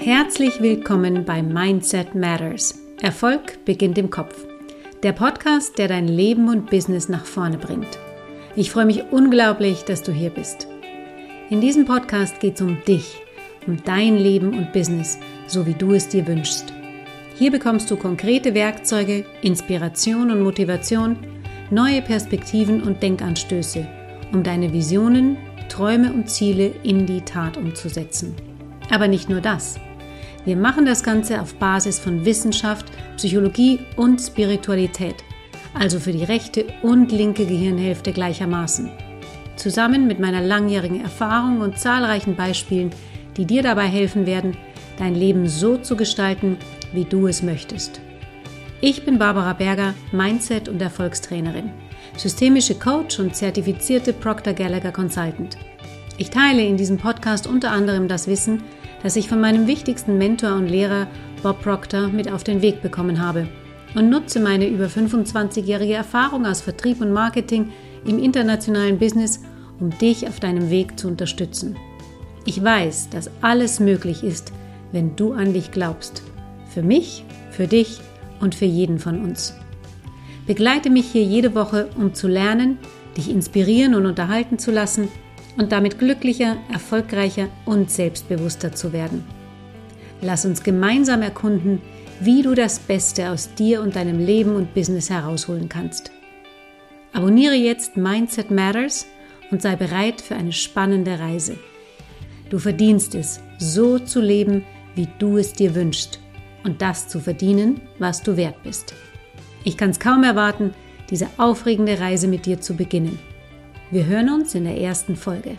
Herzlich willkommen bei Mindset Matters. Erfolg beginnt im Kopf. Der Podcast, der dein Leben und Business nach vorne bringt. Ich freue mich unglaublich, dass du hier bist. In diesem Podcast geht es um dich, um dein Leben und Business, so wie du es dir wünschst. Hier bekommst du konkrete Werkzeuge, Inspiration und Motivation, neue Perspektiven und Denkanstöße, um deine Visionen, Träume und Ziele in die Tat umzusetzen. Aber nicht nur das. Wir machen das Ganze auf Basis von Wissenschaft, Psychologie und Spiritualität, also für die rechte und linke Gehirnhälfte gleichermaßen. Zusammen mit meiner langjährigen Erfahrung und zahlreichen Beispielen, die dir dabei helfen werden, dein Leben so zu gestalten, wie du es möchtest. Ich bin Barbara Berger, Mindset- und Erfolgstrainerin, systemische Coach und zertifizierte Proctor Gallagher Consultant. Ich teile in diesem Podcast unter anderem das Wissen, das ich von meinem wichtigsten Mentor und Lehrer Bob Proctor mit auf den Weg bekommen habe und nutze meine über 25-jährige Erfahrung aus Vertrieb und Marketing im internationalen Business, um dich auf deinem Weg zu unterstützen. Ich weiß, dass alles möglich ist, wenn du an dich glaubst. Für mich, für dich und für jeden von uns. Begleite mich hier jede Woche, um zu lernen, dich inspirieren und unterhalten zu lassen – und damit glücklicher, erfolgreicher und selbstbewusster zu werden. Lass uns gemeinsam erkunden, wie du das Beste aus dir und deinem Leben und Business herausholen kannst. Abonniere jetzt Mindset Matters und sei bereit für eine spannende Reise. Du verdienst es, so zu leben, wie du es dir wünschst und das zu verdienen, was du wert bist. Ich kann es kaum erwarten, diese aufregende Reise mit dir zu beginnen. Wir hören uns in der ersten Folge.